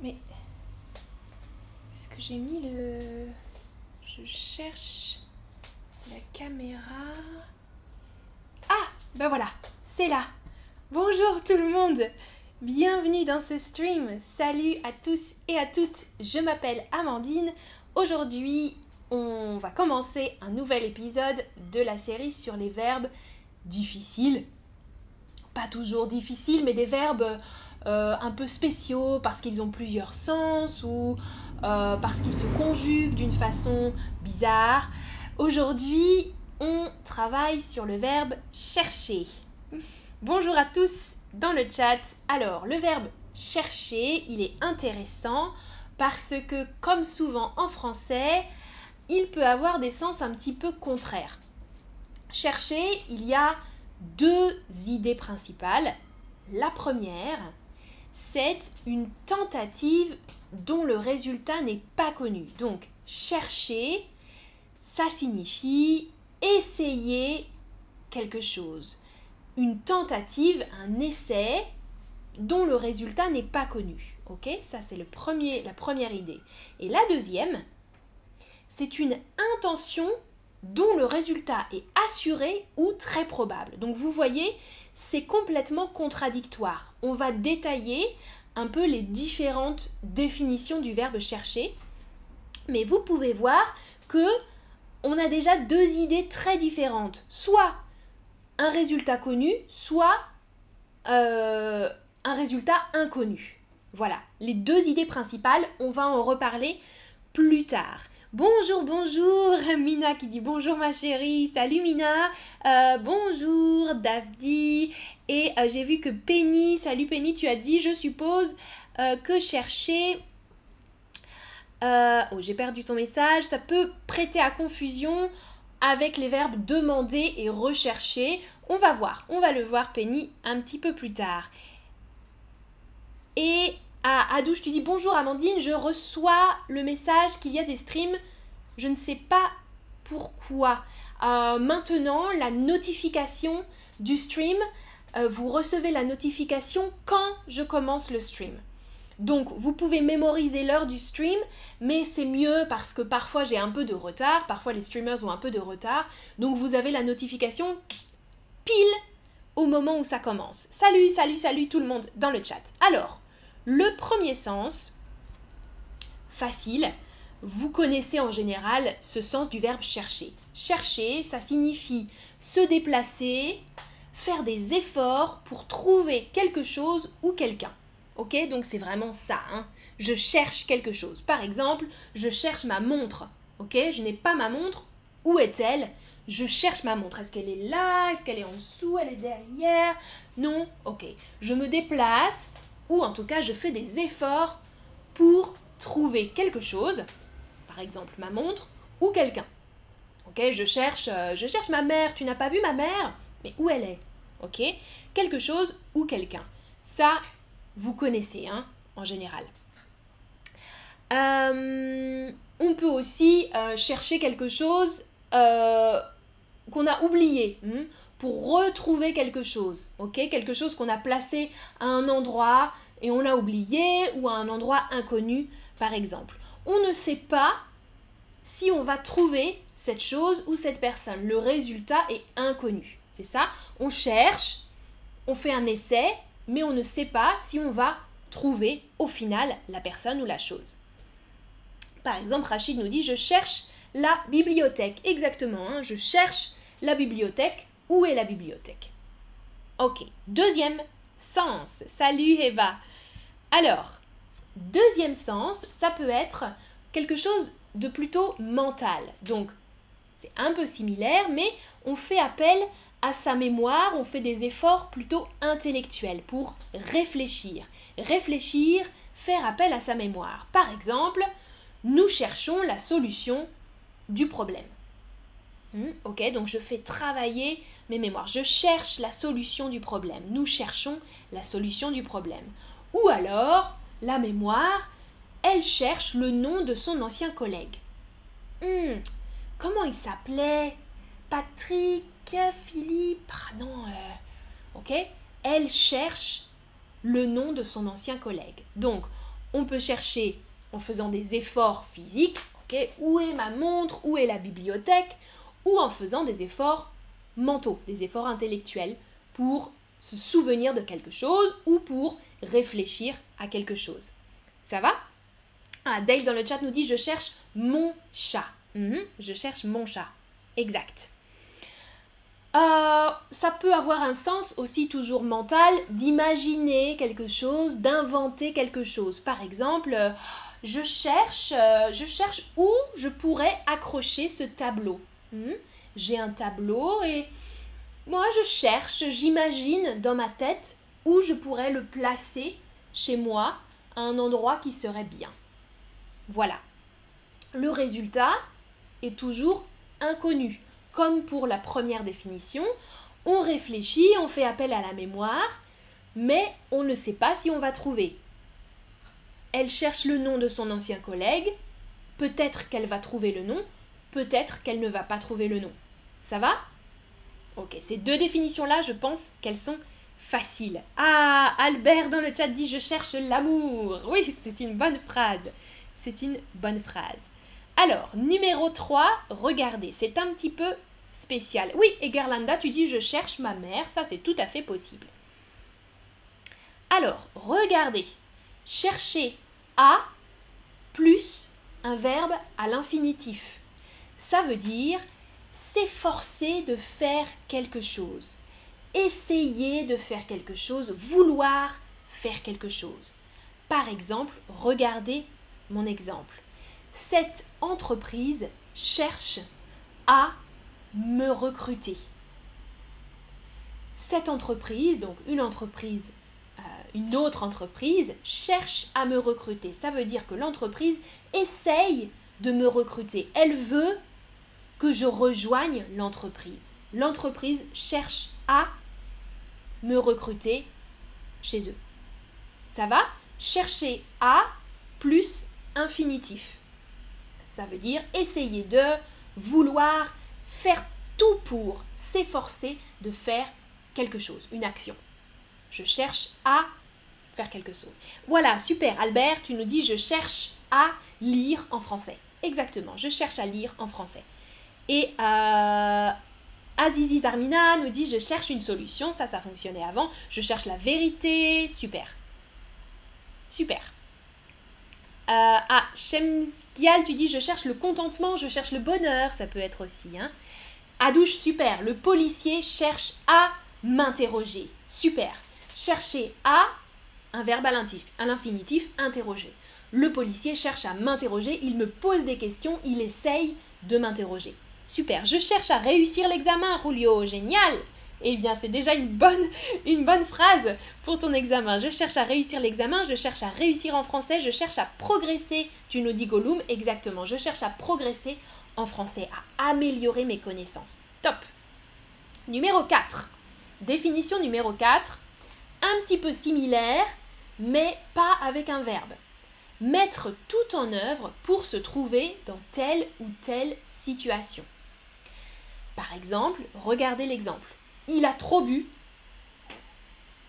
Mais. Est-ce que j'ai mis le. Je cherche la caméra. Ah Ben voilà, c'est là. Bonjour tout le monde Bienvenue dans ce stream. Salut à tous et à toutes. Je m'appelle Amandine. Aujourd'hui, on va commencer un nouvel épisode de la série sur les verbes difficiles. Pas toujours difficiles, mais des verbes euh, un peu spéciaux parce qu'ils ont plusieurs sens ou euh, parce qu'ils se conjuguent d'une façon bizarre. Aujourd'hui, on travaille sur le verbe chercher. Bonjour à tous dans le chat. Alors, le verbe chercher, il est intéressant parce que, comme souvent en français, il peut avoir des sens un petit peu contraires. Chercher, il y a deux idées principales. La première, c'est une tentative dont le résultat n'est pas connu. Donc, chercher, ça signifie essayer quelque chose. Une tentative, un essai dont le résultat n'est pas connu. Ok? Ça, c'est la première idée. Et la deuxième, c'est une intention dont le résultat est assuré ou très probable. Donc vous voyez, c'est complètement contradictoire. On va détailler un peu les différentes définitions du verbe chercher, mais vous pouvez voir que on a déjà deux idées très différentes. Soit un résultat connu, soit euh, un résultat inconnu. Voilà, les deux idées principales, on va en reparler plus tard. Bonjour, bonjour, Mina qui dit bonjour ma chérie, salut Mina, euh, bonjour Davdi, et euh, j'ai vu que Penny, salut Penny, tu as dit je suppose euh, que chercher... oh j'ai perdu ton message, ça peut prêter à confusion avec les verbes demander et rechercher. On va voir, on va le voir Penny un petit peu plus tard. Et ah, Adouche, tu dis bonjour Amandine, je reçois le message qu'il y a des streams. Je ne sais pas pourquoi. Euh, maintenant, la notification du stream, euh, vous recevez la notification quand je commence le stream. Donc, vous pouvez mémoriser l'heure du stream, mais c'est mieux parce que parfois j'ai un peu de retard, parfois les streamers ont un peu de retard. Donc, vous avez la notification pile au moment où ça commence. Salut, salut, salut tout le monde dans le chat. Alors, le premier sens, facile, vous connaissez en général ce sens du verbe chercher. Chercher, ça signifie se déplacer, faire des efforts pour trouver quelque chose ou quelqu'un. Ok Donc c'est vraiment ça. Hein. je cherche quelque chose. Par exemple, je cherche ma montre. Ok Je n'ai pas ma montre. Où est-elle? Je cherche ma montre. Est-ce qu'elle est là? Est-ce qu'elle est en dessous? Elle est derrière? Non Ok. Je me déplace ou en tout cas je fais des efforts pour trouver quelque chose, par exemple ma montre ou quelqu'un. Ok, je cherche, euh, je cherche ma mère. Tu n'as pas vu ma mère? Mais où elle est? Ok, quelque chose ou quelqu'un. Ça, vous connaissez, hein, en général. Euh, on peut aussi euh, chercher quelque chose qu'on a oublié. Hmm, pour retrouver quelque chose, ok? Quelque chose qu'on a placé à un endroit et on l'a oublié ou à un endroit inconnu, par exemple. On ne sait pas si on va trouver cette chose ou cette personne. Le résultat est inconnu. C'est ça? On cherche, on fait un essai, mais on ne sait pas si on va trouver au final la personne ou la chose. Par exemple, Rachid nous dit Je cherche la bibliothèque. Exactement, hein, je cherche la bibliothèque où est la bibliothèque? Ok, deuxième sens. Salut Eva. Alors, deuxième sens, ça peut être quelque chose de plutôt mental. Donc, c'est un peu similaire, mais on fait appel à sa mémoire, on fait des efforts plutôt intellectuels pour réfléchir. Réfléchir, faire appel à sa mémoire. Par exemple, nous cherchons la solution du problème. Hmm, ok, donc je fais travailler mes mémoires. Je cherche la solution du problème. Nous cherchons la solution du problème. Ou alors, la mémoire, elle cherche le nom de son ancien collègue. Hmm, comment il s'appelait? Patrick, Philippe, ah non, euh, ok Elle cherche le nom de son ancien collègue. Donc, On peut chercher en faisant des efforts physiques, ok Où est ma montre? Où est la bibliothèque? Ou en faisant des efforts mentaux, des efforts intellectuels pour se souvenir de quelque chose ou pour réfléchir à quelque chose. Ça va? Ah, Dave dans le chat nous dit je cherche mon chat. Mhm, je cherche mon chat. Exact. Euh, ça peut avoir un sens aussi toujours mental d'imaginer quelque chose, d'inventer quelque chose. Par exemple, euh, je cherche, euh, je cherche où je pourrais accrocher ce tableau. Mhm. J'ai un tableau et moi je cherche, j'imagine dans ma tête où je pourrais le placer chez moi à un endroit qui serait bien. Voilà. Le résultat est toujours inconnu. Comme pour la première définition, on réfléchit, on fait appel à la mémoire, mais on ne sait pas si on va trouver. Elle cherche le nom de son ancien collègue, peut-être qu'elle va trouver le nom, peut-être qu'elle ne va pas trouver le nom. Ça va? Ok, ces deux définitions-là, je pense qu'elles sont faciles. Ah, Albert dans le chat dit je cherche l'amour. Oui, c'est une bonne phrase. C'est une bonne phrase. Alors, numéro 3, regardez, c'est un petit peu spécial. Oui, et Garlanda, tu dis je cherche ma mère, ça c'est tout à fait possible. Alors, regardez, chercher à plus un verbe à l'infinitif. Ça veut dire s'efforcer de faire quelque chose, essayer de faire quelque chose, vouloir faire quelque chose. Par exemple, regardez mon exemple. Cette entreprise cherche à me recruter. Cette entreprise, donc une entreprise, euh, une autre entreprise, cherche à me recruter. Ça veut dire que l'entreprise essaye de me recruter. Elle veut que je rejoigne l'entreprise. L'entreprise cherche à me recruter chez eux. Ça va? Chercher à plus infinitif. Ça veut dire essayer de, vouloir, faire tout pour, s'efforcer de faire quelque chose, une action. Je cherche à faire quelque chose. Voilà, super. Albert, tu nous dis je cherche à lire en français. Exactement, je cherche à lire en français. Et euh, Azizi Zarmina nous dit je cherche une solution. Ça, ça fonctionnait avant. Je cherche la vérité. Super. Super. Euh, ah, Shemskial, tu dis je cherche le contentement, je cherche le bonheur, ça peut être aussi. Hein. Adouche, super. Le policier cherche à m'interroger. Super. Chercher à, un verbe à l'infinitif, interroger. Le policier cherche à m'interroger, il me pose des questions, il essaye de m'interroger. Super. Je cherche à réussir l'examen, Julio. Génial. Eh bien, c'est déjà une bonne, phrase pour ton examen. Je cherche à réussir l'examen, je cherche à réussir en français, je cherche à progresser. Tu nous dis Gollum, exactement. Je cherche à progresser en français, à améliorer mes connaissances. Top. Numéro 4. Définition numéro 4. Un petit peu similaire, mais pas avec un verbe. Mettre tout en œuvre pour se trouver dans telle ou telle situation. Par exemple, regardez l'exemple il a trop bu,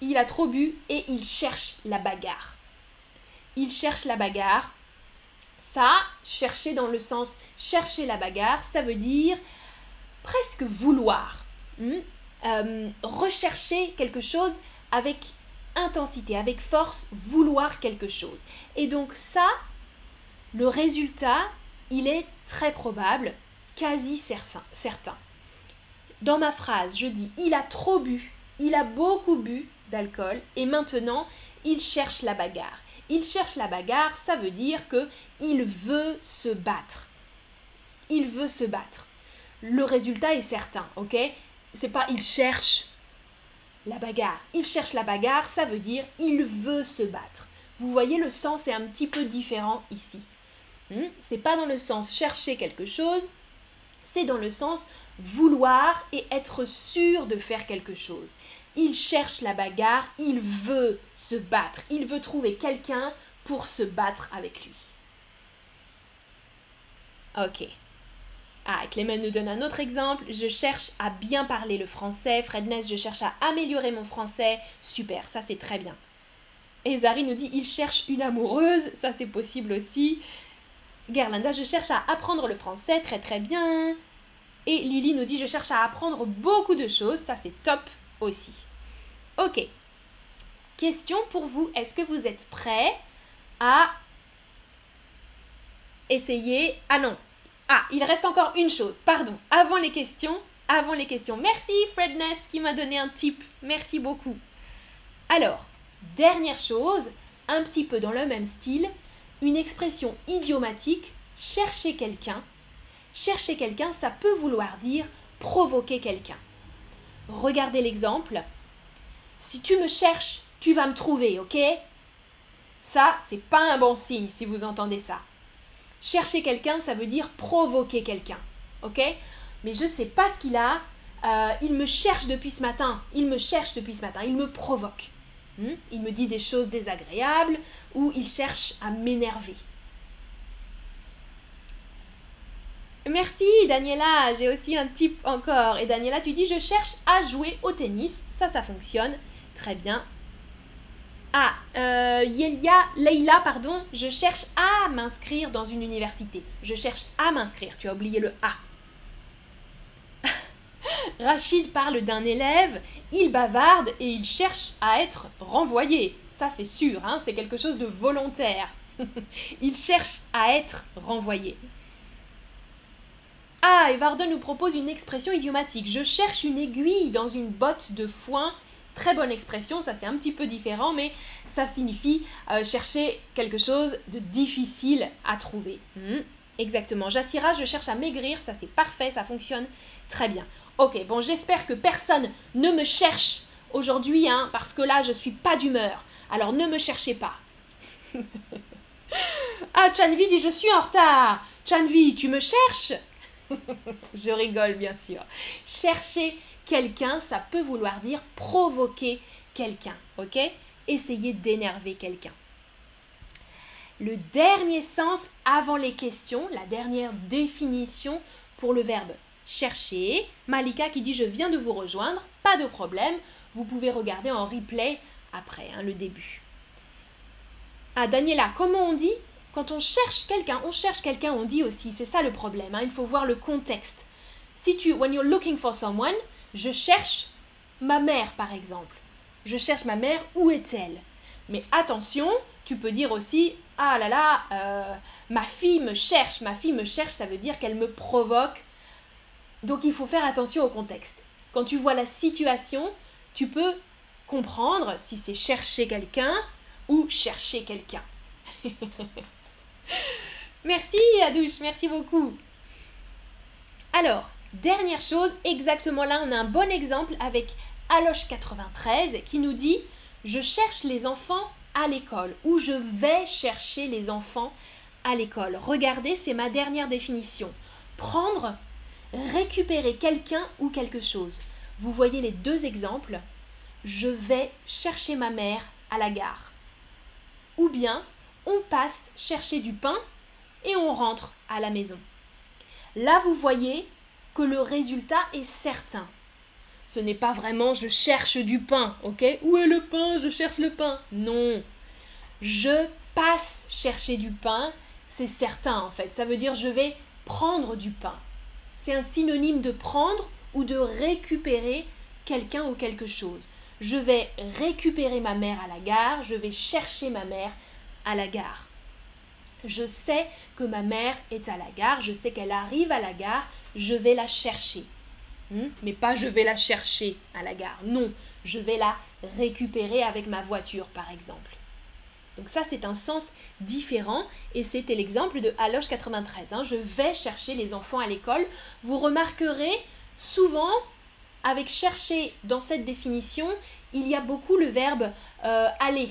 il a trop bu et il cherche la bagarre. Il cherche la bagarre. Ça, chercher dans le sens chercher la bagarre, ça veut dire presque vouloir. Hmm? Euh, rechercher quelque chose avec intensité, avec force, vouloir quelque chose. Et donc ça, le résultat, il est très probable, quasi certain. Dans ma phrase, je dis il a trop bu, il a beaucoup bu d'alcool et maintenant il cherche la bagarre. Il cherche la bagarre, ça veut dire que il veut se battre. Il veut se battre. Le résultat est certain, ok? C'est pas il cherche la bagarre. Il cherche la bagarre, ça veut dire il veut se battre. Vous voyez, le sens est un petit peu différent ici. Hmm? C'est pas dans le sens chercher quelque chose, c'est dans le sens vouloir et être sûr de faire quelque chose. Il cherche la bagarre, il veut se battre, il veut trouver quelqu'un pour se battre avec lui. Ok. Ah, Clément nous donne un autre exemple. Je cherche à bien parler le français. Fredness, je cherche à améliorer mon français. Super, ça c'est très bien. Et Zari nous dit il cherche une amoureuse, ça c'est possible aussi. Gerlanda, je cherche à apprendre le français, très très bien. Et Lily nous dit je cherche à apprendre beaucoup de choses, ça c'est top aussi. Ok. Question pour vous, est-ce que vous êtes prêts à essayer? Ah non. Ah, il reste encore une chose, pardon. Avant les questions, avant les questions. Merci Fredness qui m'a donné un tip. Merci beaucoup. Alors, dernière chose, un petit peu dans le même style, une expression idiomatique, chercher quelqu'un. Chercher quelqu'un, ça peut vouloir dire provoquer quelqu'un. Regardez l'exemple. Si tu me cherches, tu vas me trouver, ok? Ça, c'est pas un bon signe si vous entendez ça. Chercher quelqu'un, ça veut dire provoquer quelqu'un, ok? Mais je ne sais pas ce qu'il a. Euh, il me cherche depuis ce matin. Il me cherche depuis ce matin. Il me provoque. Hmm? Il me dit des choses désagréables ou il cherche à m'énerver. Merci Daniela, j'ai aussi un tip encore. Et Daniela, tu dis je cherche à jouer au tennis. Ça, ça fonctionne. Très bien. Ah, euh, Yelia, Leila, pardon, je cherche à m'inscrire dans une université. Je cherche à m'inscrire. Tu as oublié le A. Rachid parle d'un élève, il bavarde et il cherche à être renvoyé. Ça, c'est sûr, hein, c'est quelque chose de volontaire. il cherche à être renvoyé. Ah, et nous propose une expression idiomatique. Je cherche une aiguille dans une botte de foin. Très bonne expression, ça c'est un petit peu différent, mais ça signifie euh, chercher quelque chose de difficile à trouver. Hmm, exactement. Jassira, je cherche à maigrir, ça c'est parfait, ça fonctionne très bien. Ok, bon, j'espère que personne ne me cherche aujourd'hui, hein, parce que là je suis pas d'humeur. Alors ne me cherchez pas. ah, Chanvi dit je suis en retard. Chanvi, tu me cherches? Je rigole bien sûr. Chercher quelqu'un, ça peut vouloir dire provoquer quelqu'un, ok? Essayer d'énerver quelqu'un. Le dernier sens avant les questions, la dernière définition pour le verbe chercher. Malika qui dit je viens de vous rejoindre, pas de problème, vous pouvez regarder en replay après hein, le début. Ah Daniela, comment on dit quand on cherche quelqu'un, on cherche quelqu'un, on dit aussi, c'est ça le problème, hein, il faut voir le contexte. Si tu, when you're looking for someone, je cherche ma mère par exemple. Je cherche ma mère, où est-elle? Mais attention, tu peux dire aussi, ah là là, euh, ma fille me cherche, ma fille me cherche, ça veut dire qu'elle me provoque. Donc il faut faire attention au contexte. Quand tu vois la situation, tu peux comprendre si c'est chercher quelqu'un ou chercher quelqu'un. merci Adouche, merci beaucoup. Alors, dernière chose, exactement là, on a un bon exemple avec Aloche93 qui nous dit Je cherche les enfants à l'école ou je vais chercher les enfants à l'école. Regardez, c'est ma dernière définition. Prendre, récupérer quelqu'un ou quelque chose. Vous voyez les deux exemples. Je vais chercher ma mère à la gare. Ou bien on passe chercher du pain et on rentre à la maison. Là, vous voyez que le résultat est certain. Ce n'est pas vraiment je cherche du pain, ok? Où est le pain? Je cherche le pain. Non. Je passe chercher du pain, c'est certain en fait. Ça veut dire je vais prendre du pain. C'est un synonyme de prendre ou de récupérer quelqu'un ou quelque chose. Je vais récupérer ma mère à la gare, je vais chercher ma mère à la gare. Je sais que ma mère est à la gare, je sais qu'elle arrive à la gare, je vais la chercher. Hmm? Mais pas je vais la chercher à la gare, non, je vais la récupérer avec ma voiture par exemple. Donc ça c'est un sens différent et c'était l'exemple de Aloche 93. Hein. Je vais chercher les enfants à l'école. Vous remarquerez souvent avec chercher dans cette définition, il y a beaucoup le verbe euh, aller.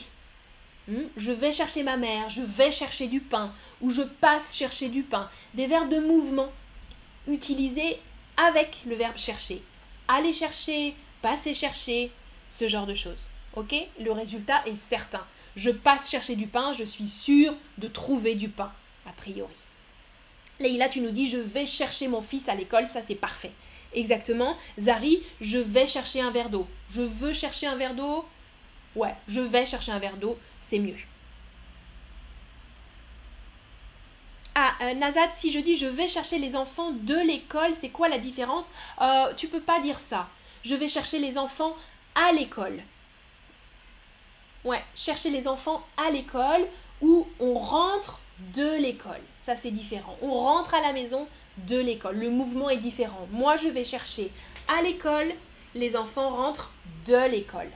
Hmm? Je vais chercher ma mère, je vais chercher du pain, ou je passe chercher du pain. Des verbes de mouvement utilisés avec le verbe chercher. Aller chercher, passer chercher, ce genre de choses. Ok? Le résultat est certain. Je passe chercher du pain, je suis sûre de trouver du pain, a priori. Leïla, tu nous dis je vais chercher mon fils à l'école, ça c'est parfait. Exactement. Zari, je vais chercher un verre d'eau. Je veux chercher un verre d'eau? Ouais, je vais chercher un verre d'eau, c'est mieux. Ah, euh, Nazat, si je dis je vais chercher les enfants de l'école, c'est quoi la différence? Euh, Tu peux pas dire ça. Je vais chercher les enfants à l'école. Ouais, chercher les enfants à l'école ou on rentre de l'école. Ça, c'est différent. On rentre à la maison de l'école. Le mouvement est différent. Moi, je vais chercher à l'école, les enfants rentrent de l'école.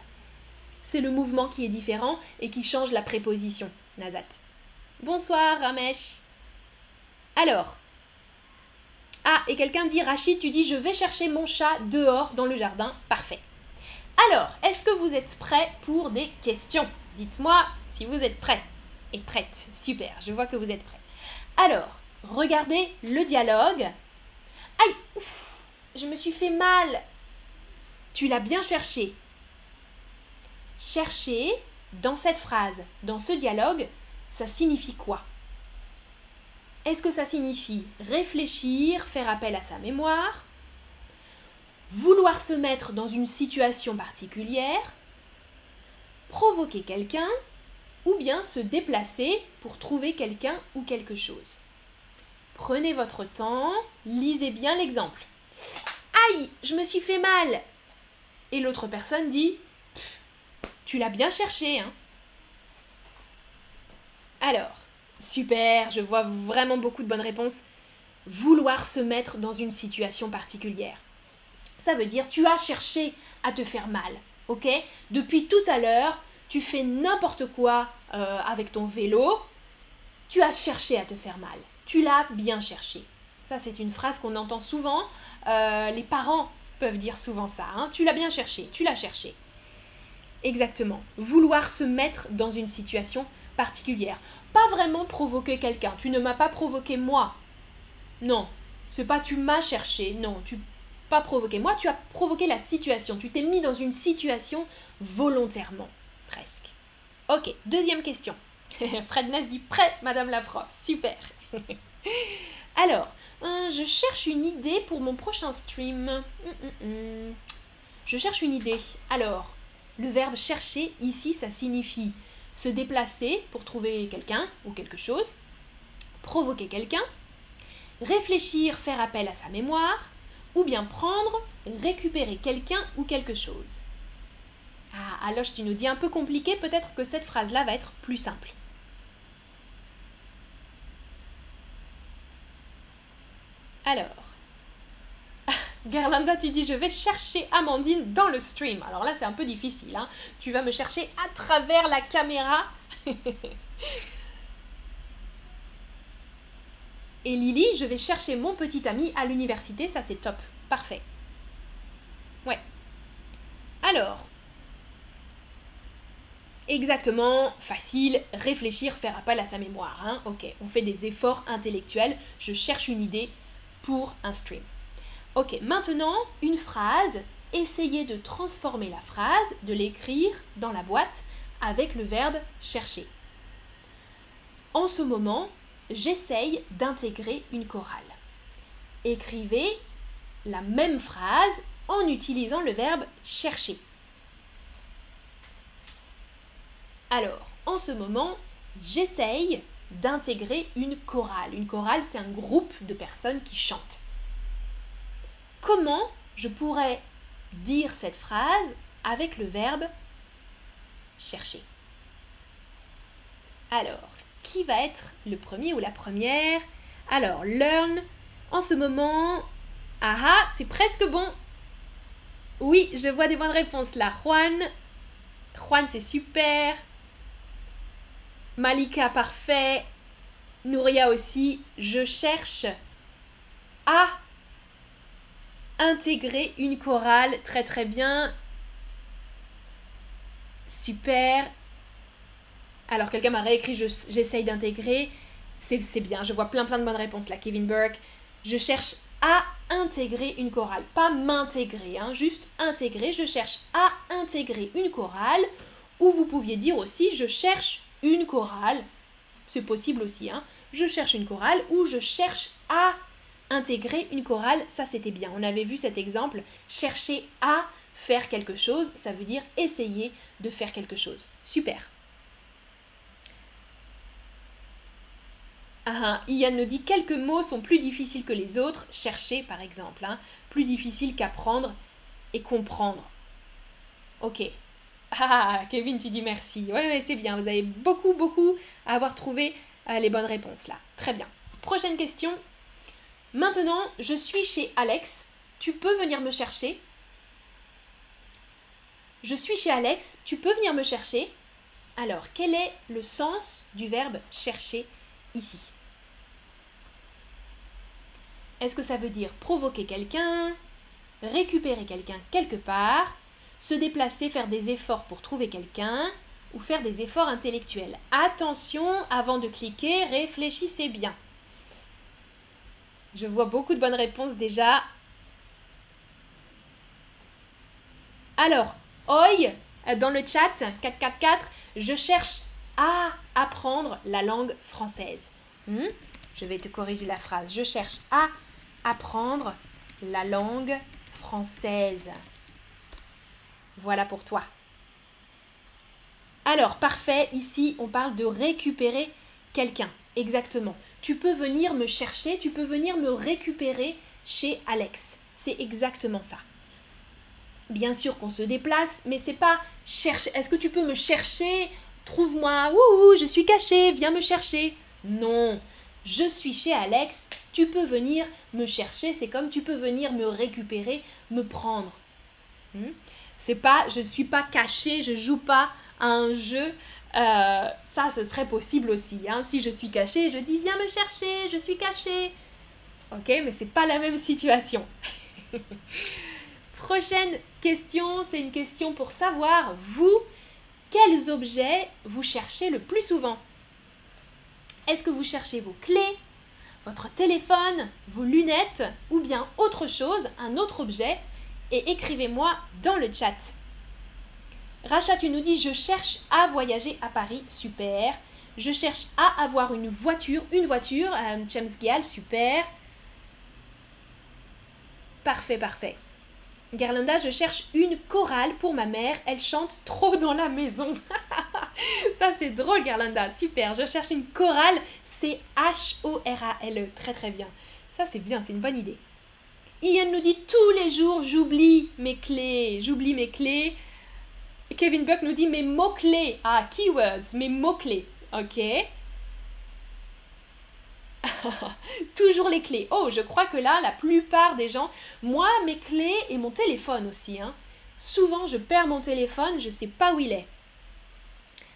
C'est le mouvement qui est différent et qui change la préposition. Nazat. Bonsoir, Ramesh. Alors. Ah, et quelqu'un dit, Rachid, tu dis, je vais chercher mon chat dehors dans le jardin. Parfait. Alors, est-ce que vous êtes prêts pour des questions? Dites-moi si vous êtes prêts et prêtes. Super, je vois que vous êtes prêts. Alors, regardez le dialogue. Aïe, je me suis fait mal. Tu l'as bien cherché. Chercher, dans cette phrase, dans ce dialogue, ça signifie quoi? Est-ce que ça signifie réfléchir, faire appel à sa mémoire, vouloir se mettre dans une situation particulière, provoquer quelqu'un, ou bien se déplacer pour trouver quelqu'un ou quelque chose? Prenez votre temps, lisez bien l'exemple. Aïe, je me suis fait mal. Et l'autre personne dit Tu l'as bien cherché, hein Alors, super, je vois vraiment beaucoup de bonnes réponses. Vouloir se mettre dans une situation particulière. Ça veut dire tu as cherché à te faire mal, ok? Depuis tout à l'heure, tu fais n'importe quoi euh, avec ton vélo, tu as cherché à te faire mal. Tu l'as bien cherché. Ça, c'est une phrase qu'on entend souvent. Euh, les parents peuvent dire souvent ça. Hein. Tu l'as bien cherché, tu l'as cherché. Exactement. Vouloir se mettre dans une situation particulière. Pas vraiment provoquer quelqu'un. Tu ne m'as pas provoqué moi. Non. C'est pas tu m'as cherché. Non, tu pas provoqué moi, tu as provoqué la situation. Tu t'es mis dans une situation volontairement. Presque. Ok, deuxième question. Fred Ness dit prêt, madame la prof. Super. Alors, euh, je cherche une idée pour mon prochain stream. Hum, hum, hum. Je cherche une idée. Alors, le verbe chercher, ici, ça signifie se déplacer pour trouver quelqu'un ou quelque chose, provoquer quelqu'un, réfléchir, faire appel à sa mémoire, ou bien prendre, récupérer quelqu'un ou quelque chose. Ah, alors tu nous dis un peu compliqué, peut-être que cette phrase-là va être plus simple. Alors, Garlanda, tu dis je vais chercher Amandine dans le stream. Alors là, c'est un peu difficile. Hein. Tu vas me chercher à travers la caméra. Et Lily, je vais chercher mon petit ami à l'université. Ça, c'est top. Parfait. Ouais. Alors, Exactement, facile, réfléchir, faire appel à sa mémoire. Hein. Ok, on fait des efforts intellectuels. Je cherche une idée, pour un stream. Ok, maintenant, une phrase, essayez de transformer la phrase, de l'écrire dans la boîte avec le verbe chercher. En ce moment, j'essaye d'intégrer une chorale. Écrivez la même phrase en utilisant le verbe chercher. Alors, en ce moment, j'essaye d'intégrer une chorale. Une chorale, c'est un groupe de personnes qui chantent. Comment je pourrais dire cette phrase avec le verbe chercher Alors, qui va être le premier ou la première? Alors, learn, en ce moment, ah c'est presque bon. Oui, je vois des bonnes réponses là. Juan, Juan, c'est super. Malika, parfait. Nouria aussi. Je cherche à intégrer une chorale. Très très bien. Super. Alors quelqu'un m'a réécrit, j'essaye d'intégrer. C'est bien, je vois plein plein de bonnes réponses là. Kevin Burke. Je cherche à intégrer une chorale. Pas m'intégrer, hein, juste intégrer. Je cherche à intégrer une chorale. Ou vous pouviez dire aussi, je cherche une chorale, c'est possible aussi, hein. je cherche une chorale ou je cherche à intégrer une chorale, ça c'était bien. On avait vu cet exemple, chercher à faire quelque chose, ça veut dire essayer de faire quelque chose. Super. Ah, ah Yann nous dit quelques mots sont plus difficiles que les autres, chercher par exemple, hein. plus difficile qu'apprendre et comprendre. Ok. Ah, ah, ah, Kevin, tu dis merci. Ouais, ouais c'est bien, vous avez beaucoup, beaucoup à avoir trouvé euh, les bonnes réponses là. Très bien. Prochaine question, Maintenant, je suis chez Alex. Tu peux venir me chercher Je suis chez Alex. Tu peux venir me chercher Alors, quel est le sens du verbe chercher ici? Est-ce que ça veut dire provoquer quelqu'un Récupérer quelqu'un quelque part se déplacer, faire des efforts pour trouver quelqu'un ou faire des efforts intellectuels? Attention, avant de cliquer, réfléchissez bien. Je vois beaucoup de bonnes réponses déjà. Alors, oi, dans le chat 444, je cherche à apprendre la langue française. Hmm? Je vais te corriger la phrase. Je cherche à apprendre la langue française. Voilà pour toi. Alors, parfait, ici on parle de récupérer quelqu'un. Exactement. Tu peux venir me chercher, tu peux venir me récupérer chez Alex. C'est exactement ça. Bien sûr qu'on se déplace, mais c'est pas chercher. Est-ce que tu peux me chercher? Trouve-moi, ouh, je suis caché, viens me chercher. Non, je suis chez Alex, tu peux venir me chercher, c'est comme tu peux venir me récupérer, me prendre. Hmm? C'est pas je suis pas caché, je joue pas à un jeu. Euh, ça, ce serait possible aussi. Hein. Si je suis caché, je dis viens me chercher, je suis caché. Ok, mais c'est pas la même situation. Prochaine question, c'est une question pour savoir, vous, quels objets vous cherchez le plus souvent? Est-ce que vous cherchez vos clés, votre téléphone, vos lunettes ou bien autre chose, un autre objet? Et écrivez-moi dans le chat. Rachat, tu nous dis je cherche à voyager à Paris, super. Je cherche à avoir une voiture, une voiture, euh, James Gial, super. Parfait, parfait. Garlanda, je cherche une chorale pour ma mère, elle chante trop dans la maison. Ça c'est drôle Garlanda, super. Je cherche une chorale, c'est H-O-R-A-L-E, très très bien. Ça c'est bien, c'est une bonne idée. Ian nous dit tous les jours j'oublie mes clés, j'oublie mes clés. Kevin Buck nous dit mes mots-clés. Ah, keywords, mes mots-clés. Ok. Toujours les clés. Oh, je crois que là, la plupart des gens, moi, mes clés et mon téléphone aussi. Hein. Souvent, je perds mon téléphone, je ne sais pas où il est.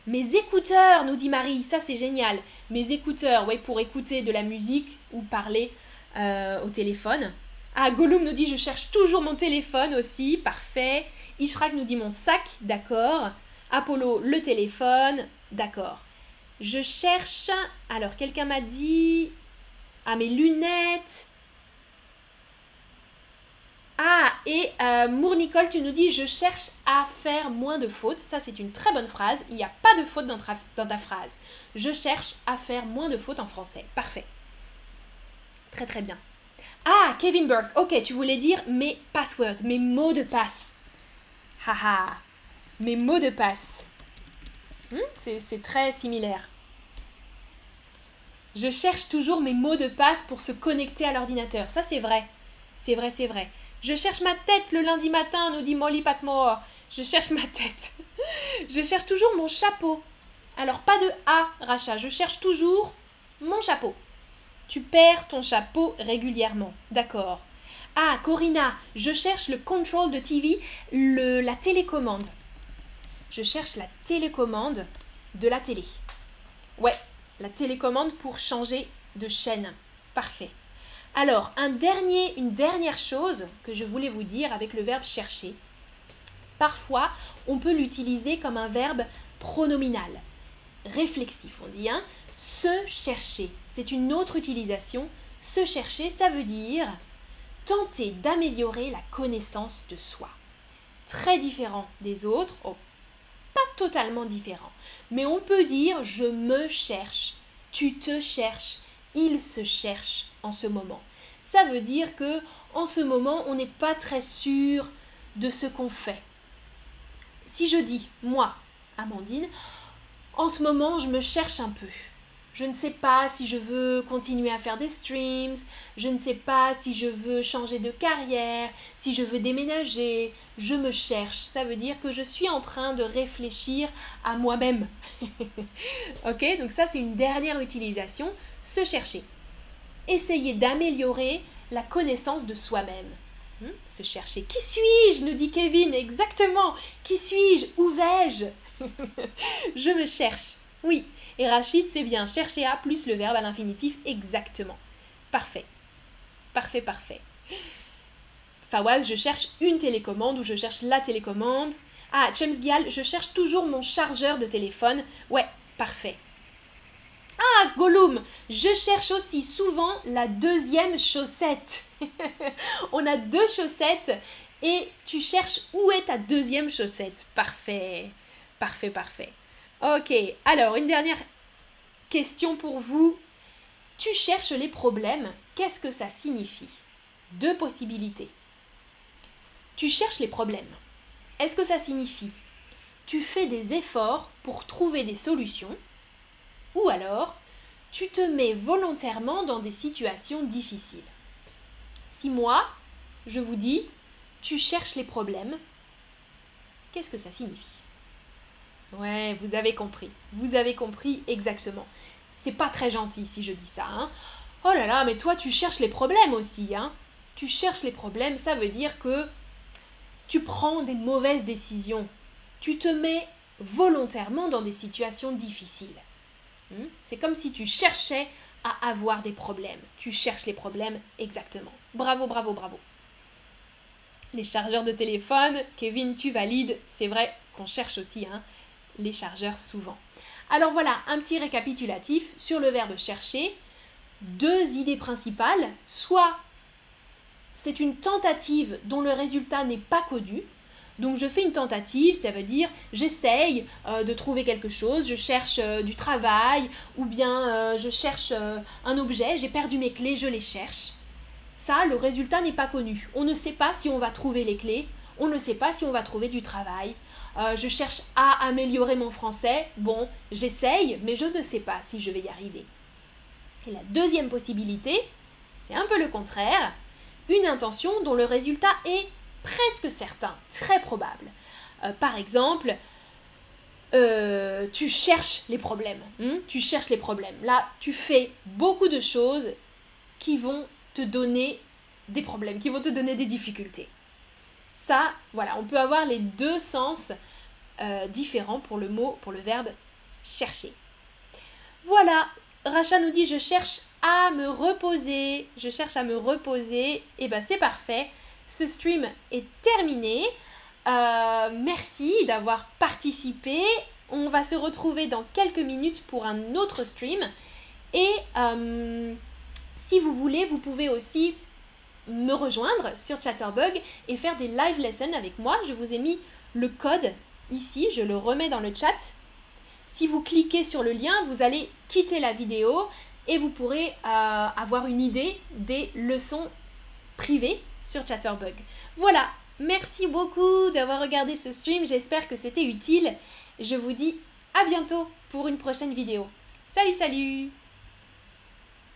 Mes écouteurs, nous dit Marie, ça c'est génial. Mes écouteurs, ouais, pour écouter de la musique ou parler euh, au téléphone. Ah, Gollum nous dit je cherche toujours mon téléphone aussi, parfait. Ishrak nous dit mon sac, d'accord. Apollo, le téléphone, d'accord. Je cherche. Alors, quelqu'un m'a dit. Ah, mes lunettes. Ah, et euh, Mour Nicole, tu nous dis je cherche à faire moins de fautes. Ça, c'est une très bonne phrase. Il n'y a pas de faute dans ta phrase. Je cherche à faire moins de fautes en français. Parfait. Très très bien. Ah, Kevin Burke. Ok, tu voulais dire mes passwords, mes mots de passe. Haha, mes mots de passe. Hmm, c'est très similaire. Je cherche toujours mes mots de passe pour se connecter à l'ordinateur. Ça, c'est vrai. C'est vrai, c'est vrai. Je cherche ma tête le lundi matin, nous dit Molly Patmore. Je cherche ma tête. je cherche toujours mon chapeau. Alors, pas de A, rachat. Je cherche toujours mon chapeau. Tu perds ton chapeau régulièrement. D'accord. Ah, Corinna, je cherche le control de TV, la télécommande. Je cherche la télécommande de la télé. Ouais, la télécommande pour changer de chaîne. Parfait. Alors, un dernier, une dernière chose que je voulais vous dire avec le verbe chercher. Parfois, on peut l'utiliser comme un verbe pronominal. Réflexif, on dit. Hein se chercher, c'est une autre utilisation. Se chercher, ça veut dire tenter d'améliorer la connaissance de soi. Très différent des autres, oh, pas totalement différent, mais on peut dire je me cherche, tu te cherches, il se cherche en ce moment. Ça veut dire que en ce moment, on n'est pas très sûr de ce qu'on fait. Si je dis moi, Amandine, en ce moment, je me cherche un peu je ne sais pas si je veux continuer à faire des streams, je ne sais pas si je veux changer de carrière, si je veux déménager, je me cherche. Ça veut dire que je suis en train de réfléchir à moi-même. ok, donc ça c'est une dernière utilisation, se chercher. Essayer d'améliorer la connaissance de soi-même. Hmm? Se chercher. Qui suis-je? Nous dit Kevin. Exactement. Qui suis-je? Où vais-je? Je me cherche. Oui. Et Rachid, c'est bien. Chercher à plus le verbe à l'infinitif. Exactement. Parfait. Parfait, parfait. Fawaz, je cherche une télécommande ou je cherche la télécommande. Ah, Gial, je cherche toujours mon chargeur de téléphone. Ouais, parfait. Ah, Gollum, je cherche aussi souvent la deuxième chaussette. On a deux chaussettes et tu cherches où est ta deuxième chaussette. Parfait, parfait, parfait. Ok, alors une dernière question pour vous. Tu cherches les problèmes, qu'est-ce que ça signifie? Deux possibilités. Tu cherches les problèmes. Est-ce que ça signifie tu fais des efforts pour trouver des solutions ou alors tu te mets volontairement dans des situations difficiles Si moi, je vous dis, tu cherches les problèmes, qu'est-ce que ça signifie? Ouais, vous avez compris. Vous avez compris exactement. C'est pas très gentil si je dis ça, hein. Oh là là, mais toi tu cherches les problèmes aussi, hein. Tu cherches les problèmes, ça veut dire que tu prends des mauvaises décisions. Tu te mets volontairement dans des situations difficiles. Hmm? C'est comme si tu cherchais à avoir des problèmes. Tu cherches les problèmes exactement. Bravo, bravo, bravo. Les chargeurs de téléphone, Kevin, tu valides. C'est vrai qu'on cherche aussi hein, les chargeurs souvent. Alors voilà, un petit récapitulatif sur le verbe chercher. Deux idées principales. Soit c'est une tentative dont le résultat n'est pas connu, donc je fais une tentative, ça veut dire j'essaye euh, de trouver quelque chose, je cherche euh, du travail ou bien euh, je cherche un objet, j'ai perdu mes clés, je les cherche. Ça, le résultat n'est pas connu. On ne sait pas si on va trouver les clés, on ne sait pas si on va trouver du travail. Je cherche à améliorer mon français, bon, j'essaye, mais je ne sais pas si je vais y arriver. Et la deuxième possibilité, c'est un peu le contraire, une intention dont le résultat est presque certain, très probable. Euh, par exemple, euh, tu cherches les problèmes. Hmm? tu cherches les problèmes. Là, tu fais beaucoup de choses qui vont te donner des problèmes, qui vont te donner des difficultés. Ça, voilà, on peut avoir les deux sens euh, différents pour le mot, pour le verbe chercher. Voilà, Racha nous dit je cherche à me reposer. Je cherche à me reposer. Et eh ben c'est parfait ce stream est terminé. Euh, merci d'avoir participé. On va se retrouver dans quelques minutes pour un autre stream. Et euh, si vous voulez, vous pouvez aussi me rejoindre sur Chatterbug et faire des live lessons avec moi. Je vous ai mis le code ici, je le remets dans le chat. Si vous cliquez sur le lien, vous allez quitter la vidéo et vous pourrez euh, avoir une idée des leçons privées sur Chatterbug. Voilà, merci beaucoup d'avoir regardé ce stream, j'espère que c'était utile. Je vous dis à bientôt pour une prochaine vidéo. Salut salut